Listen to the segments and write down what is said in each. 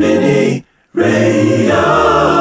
Konbini Radio.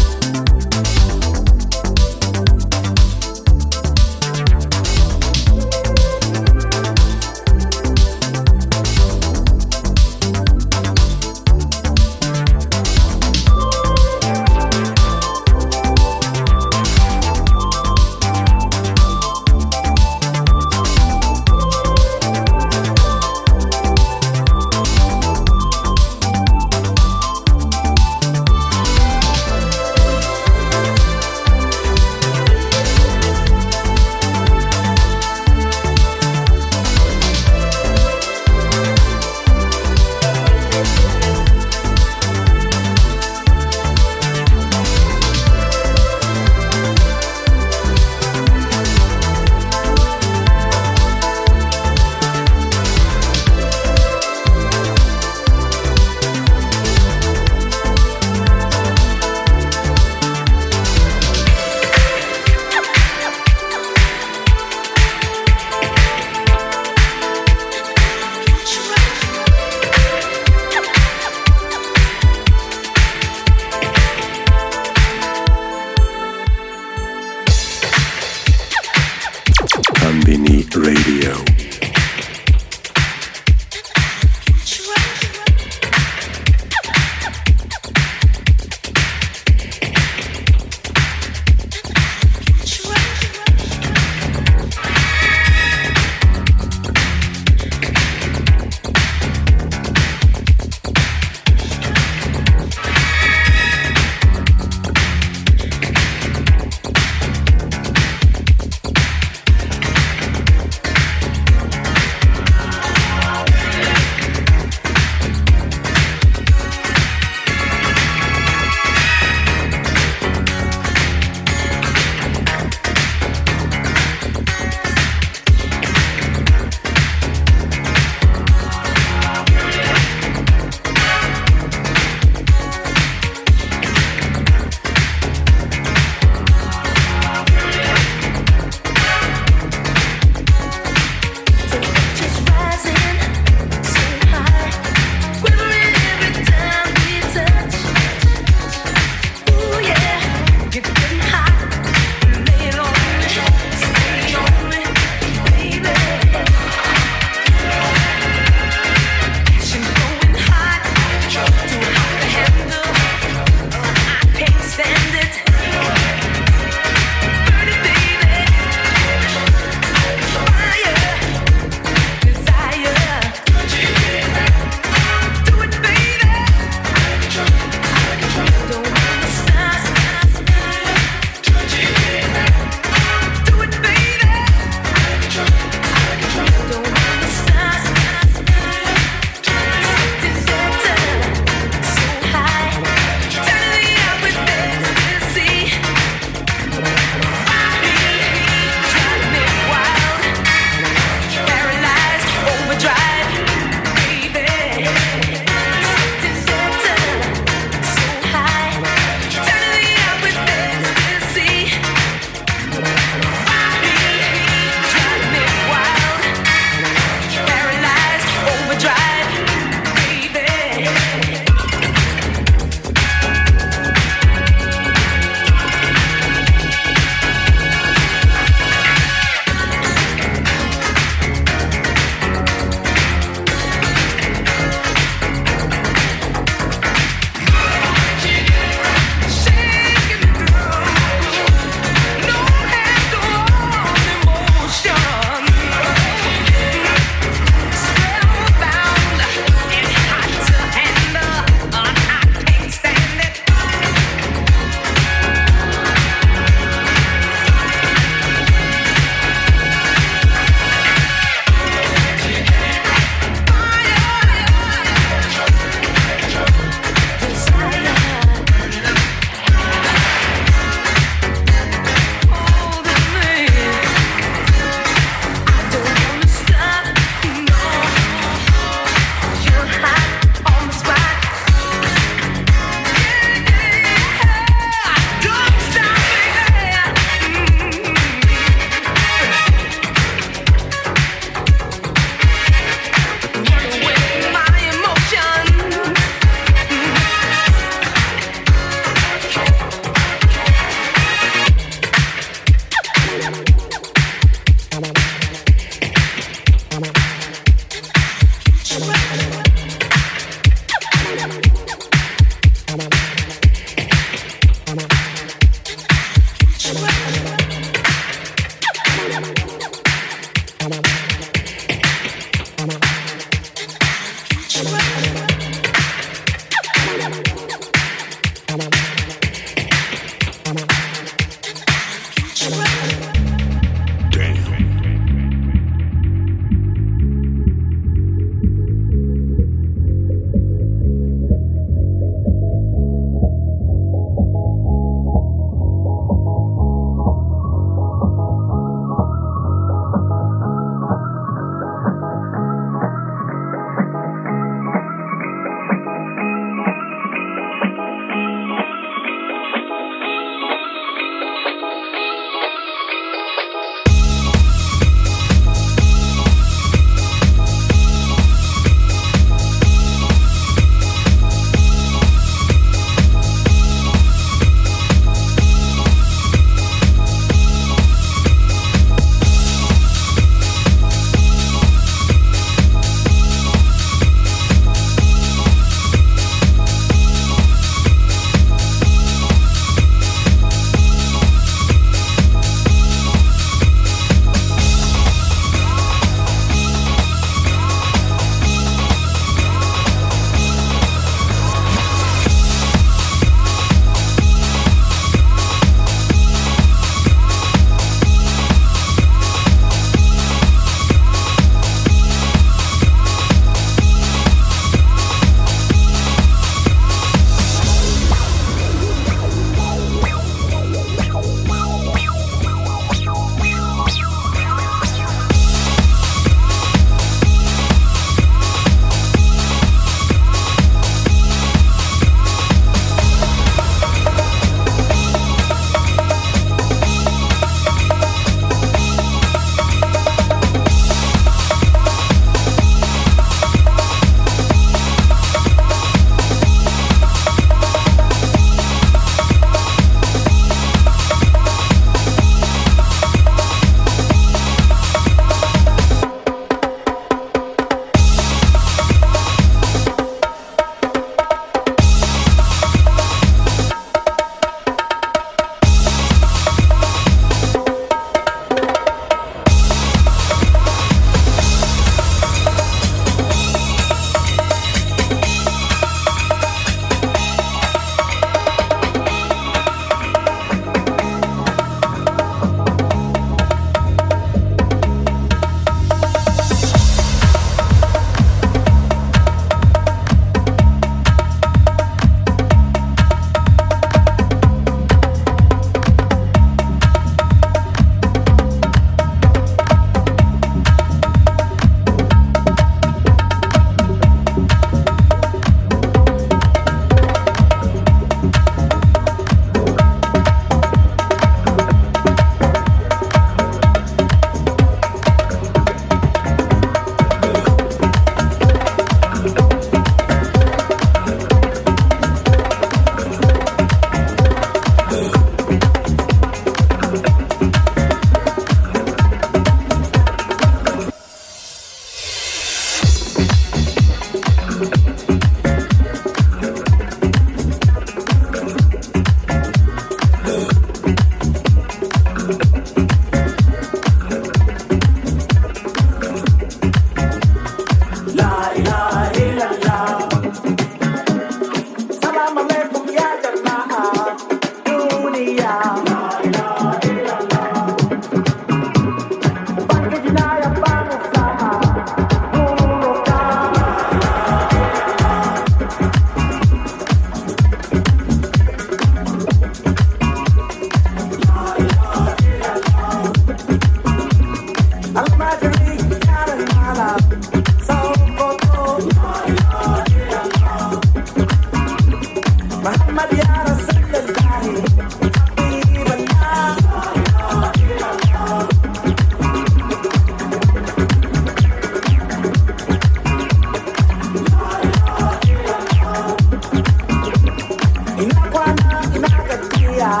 Inakwa na inagatia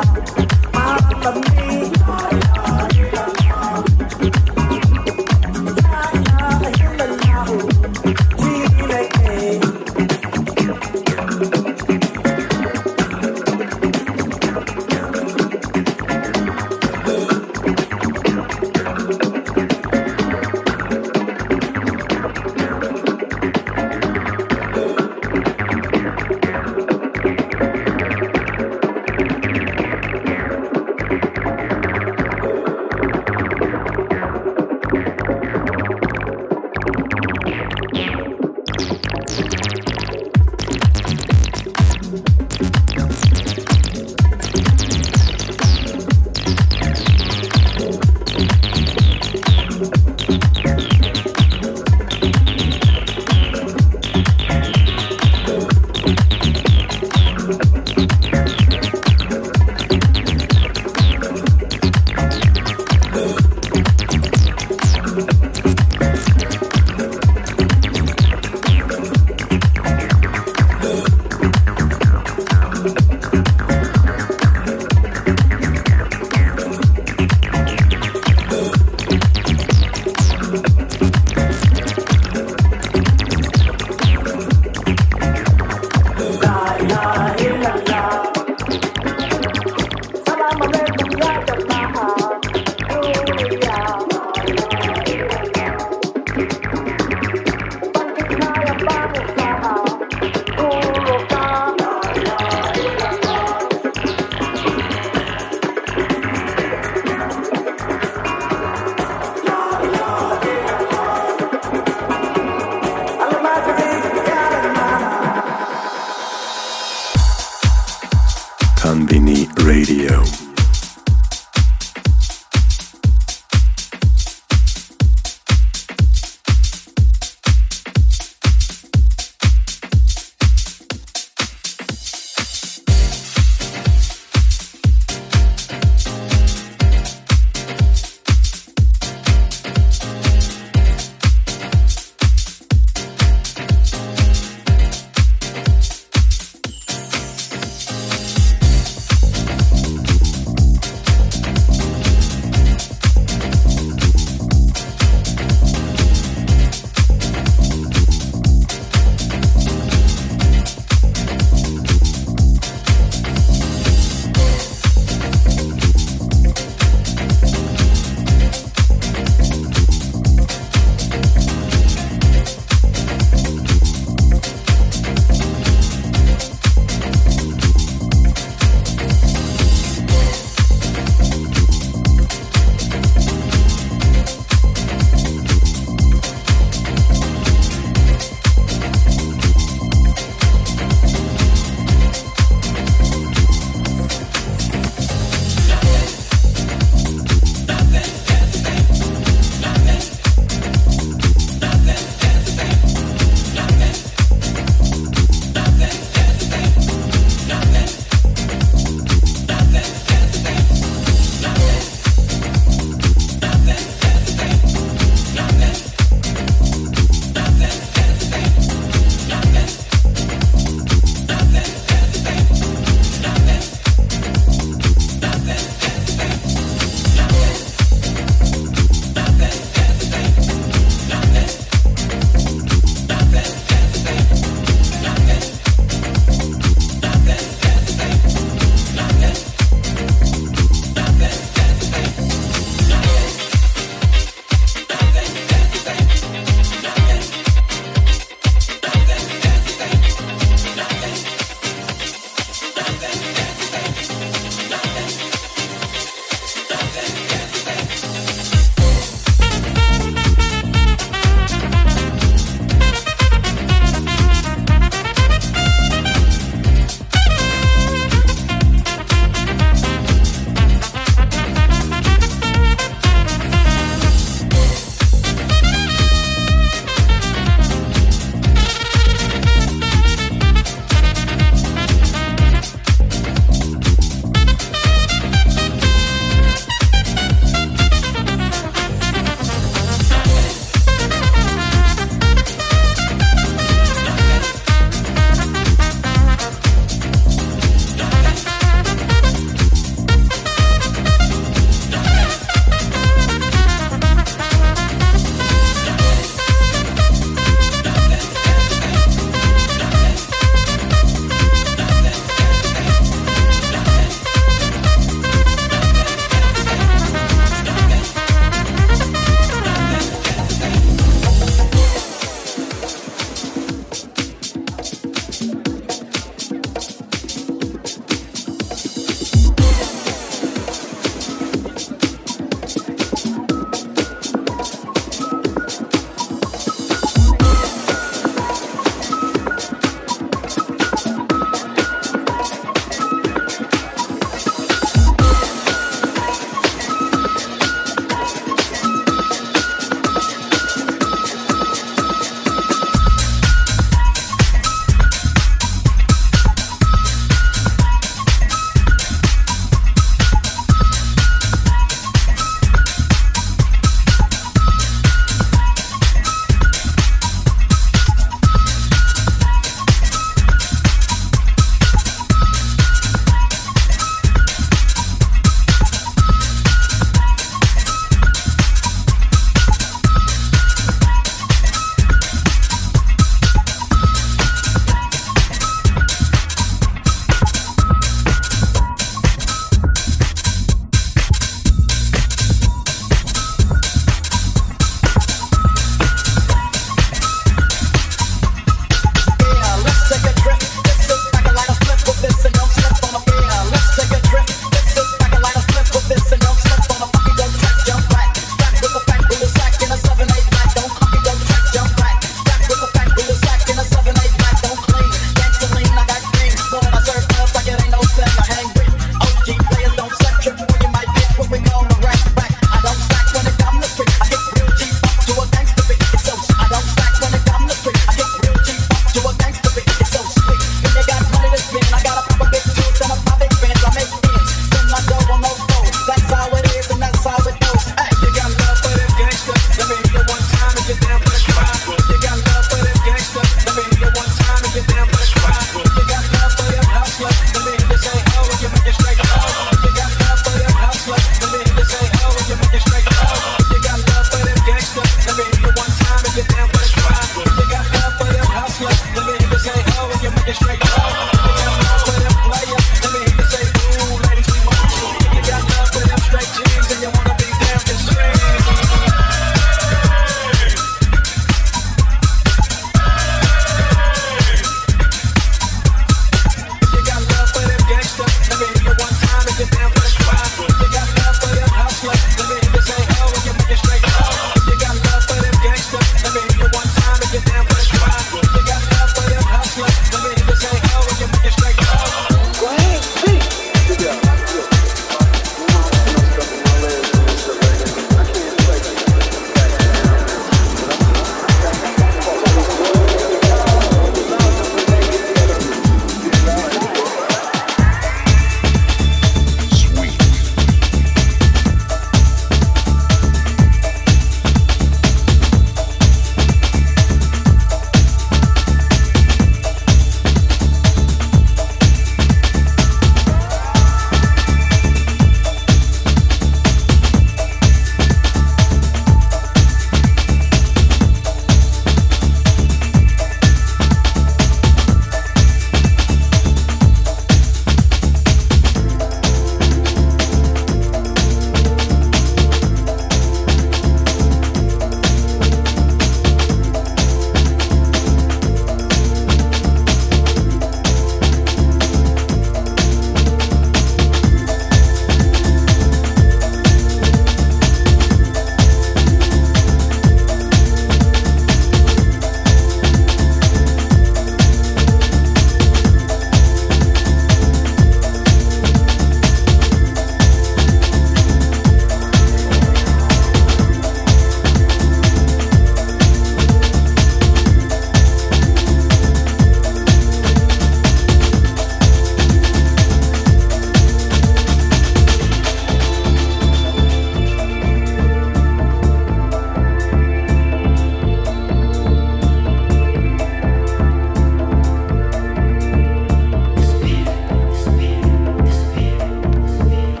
mambo mengi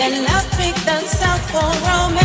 Then I picked the South for romance.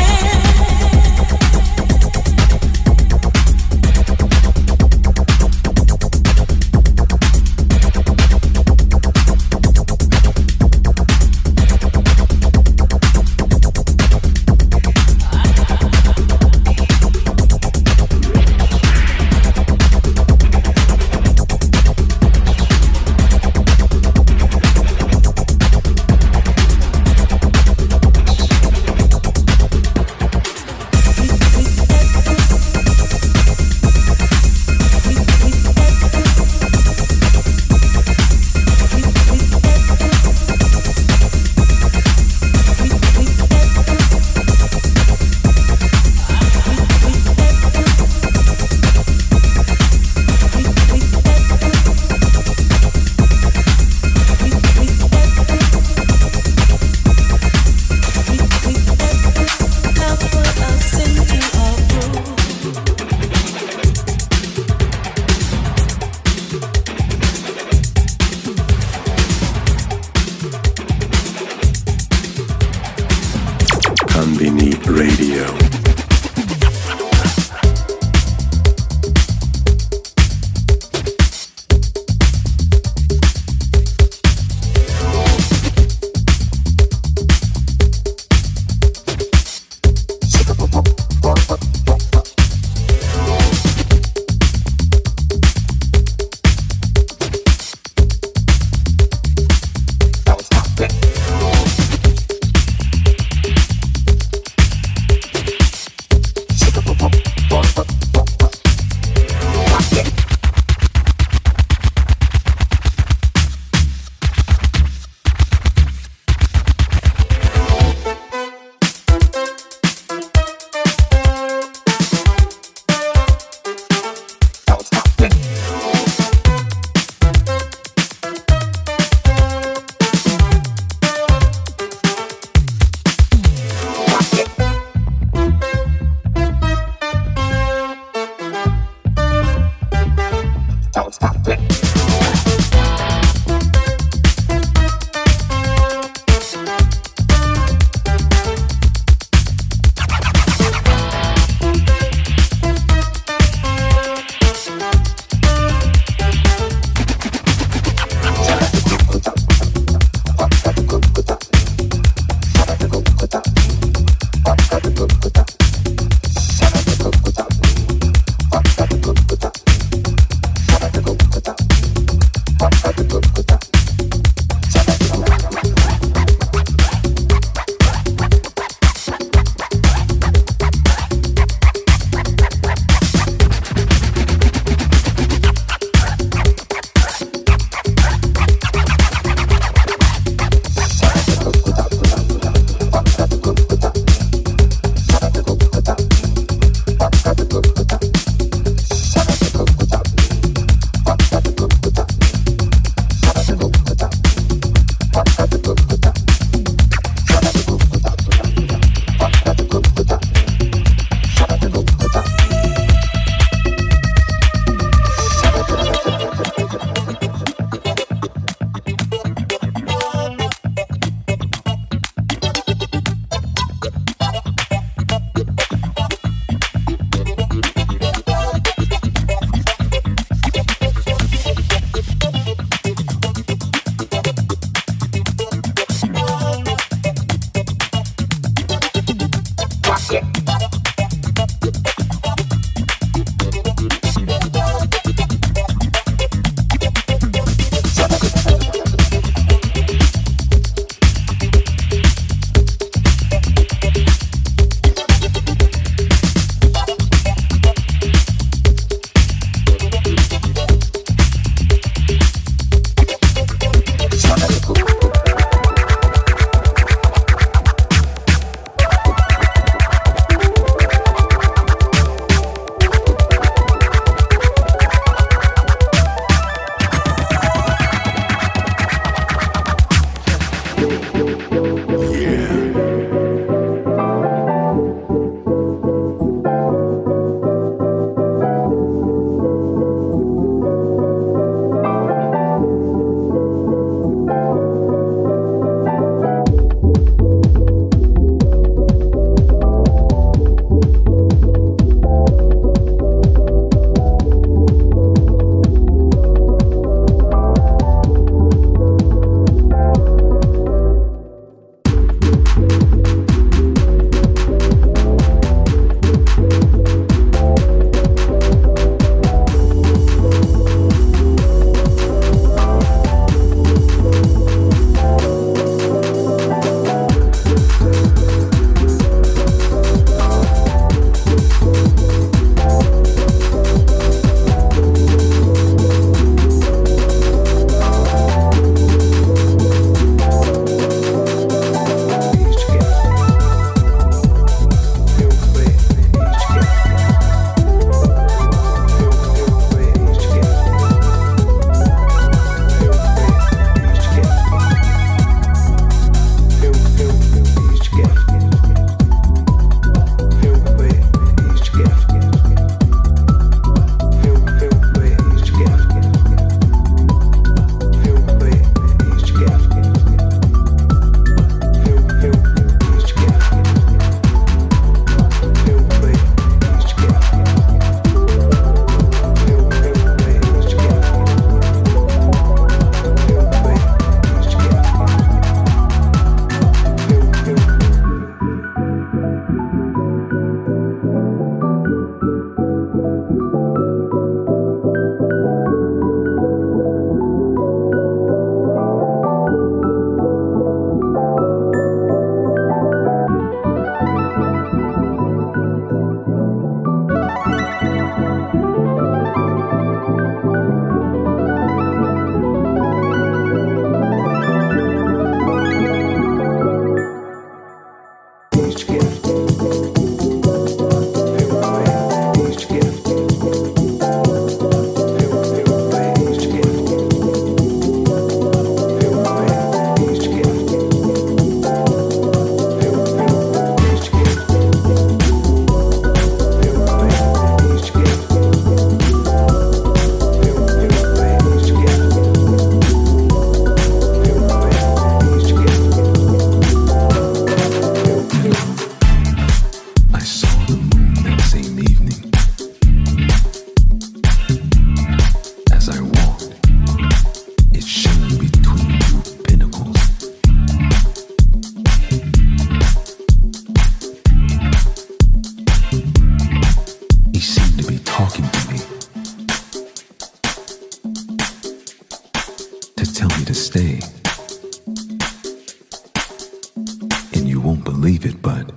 believe it, but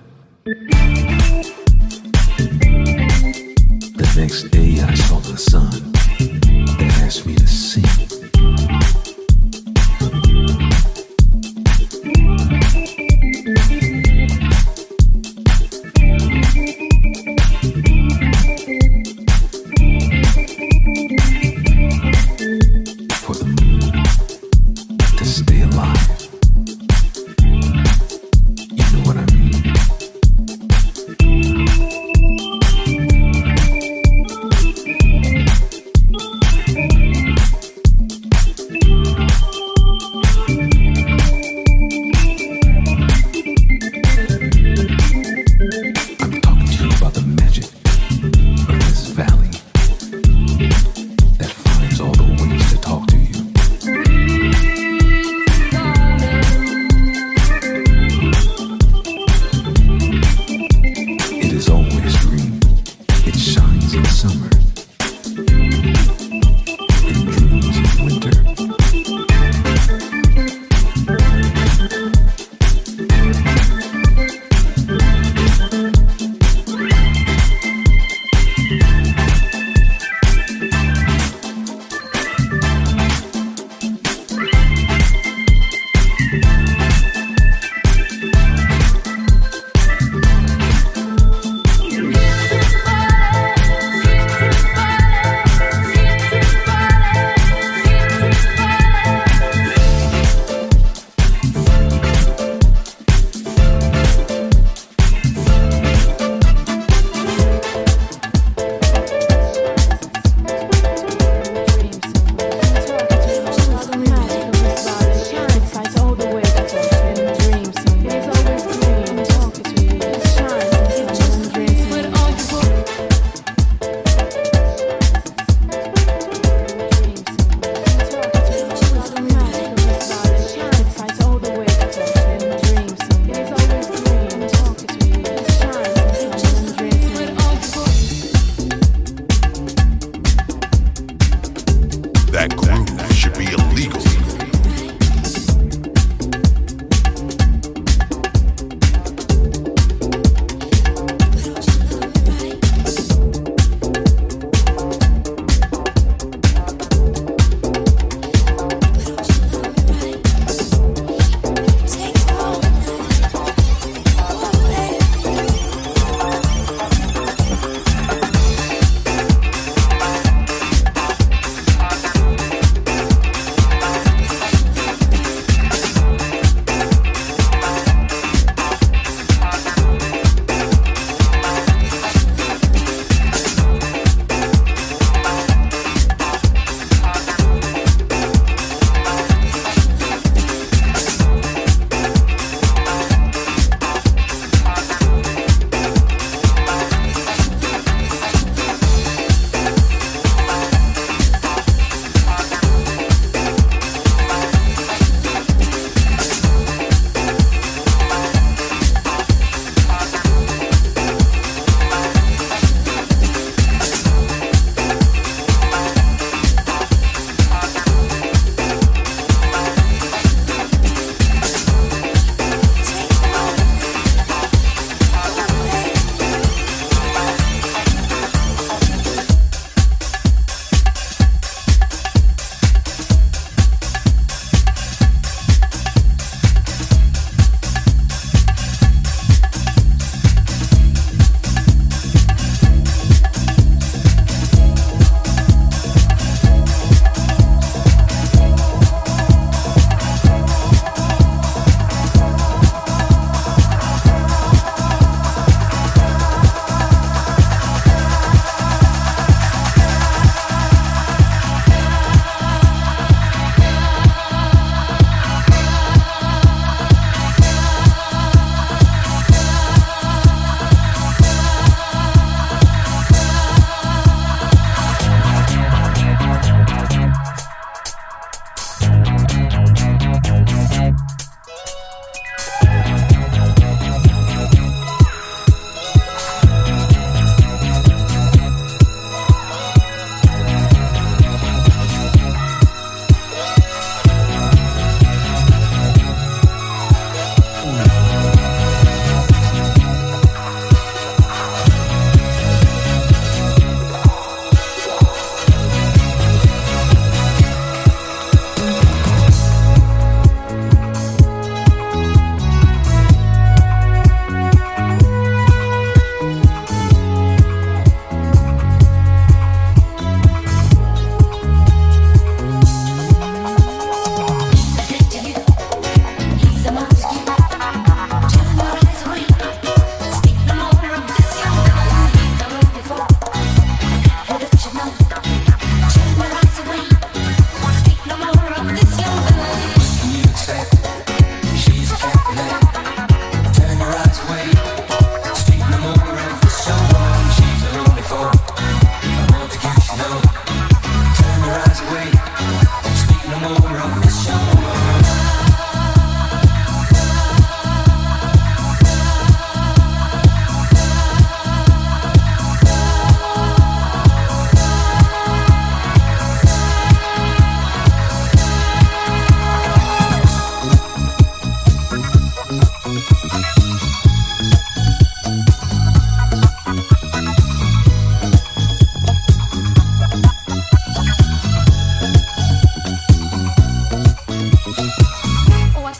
the next day I saw the sun that asked me to sing.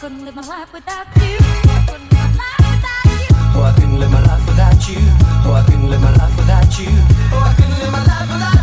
couldn't. I couldn't live my life without you. Oh, I couldn't live my life without you. Oh, I couldn't live my life without you. Oh, I couldn't live my life without you.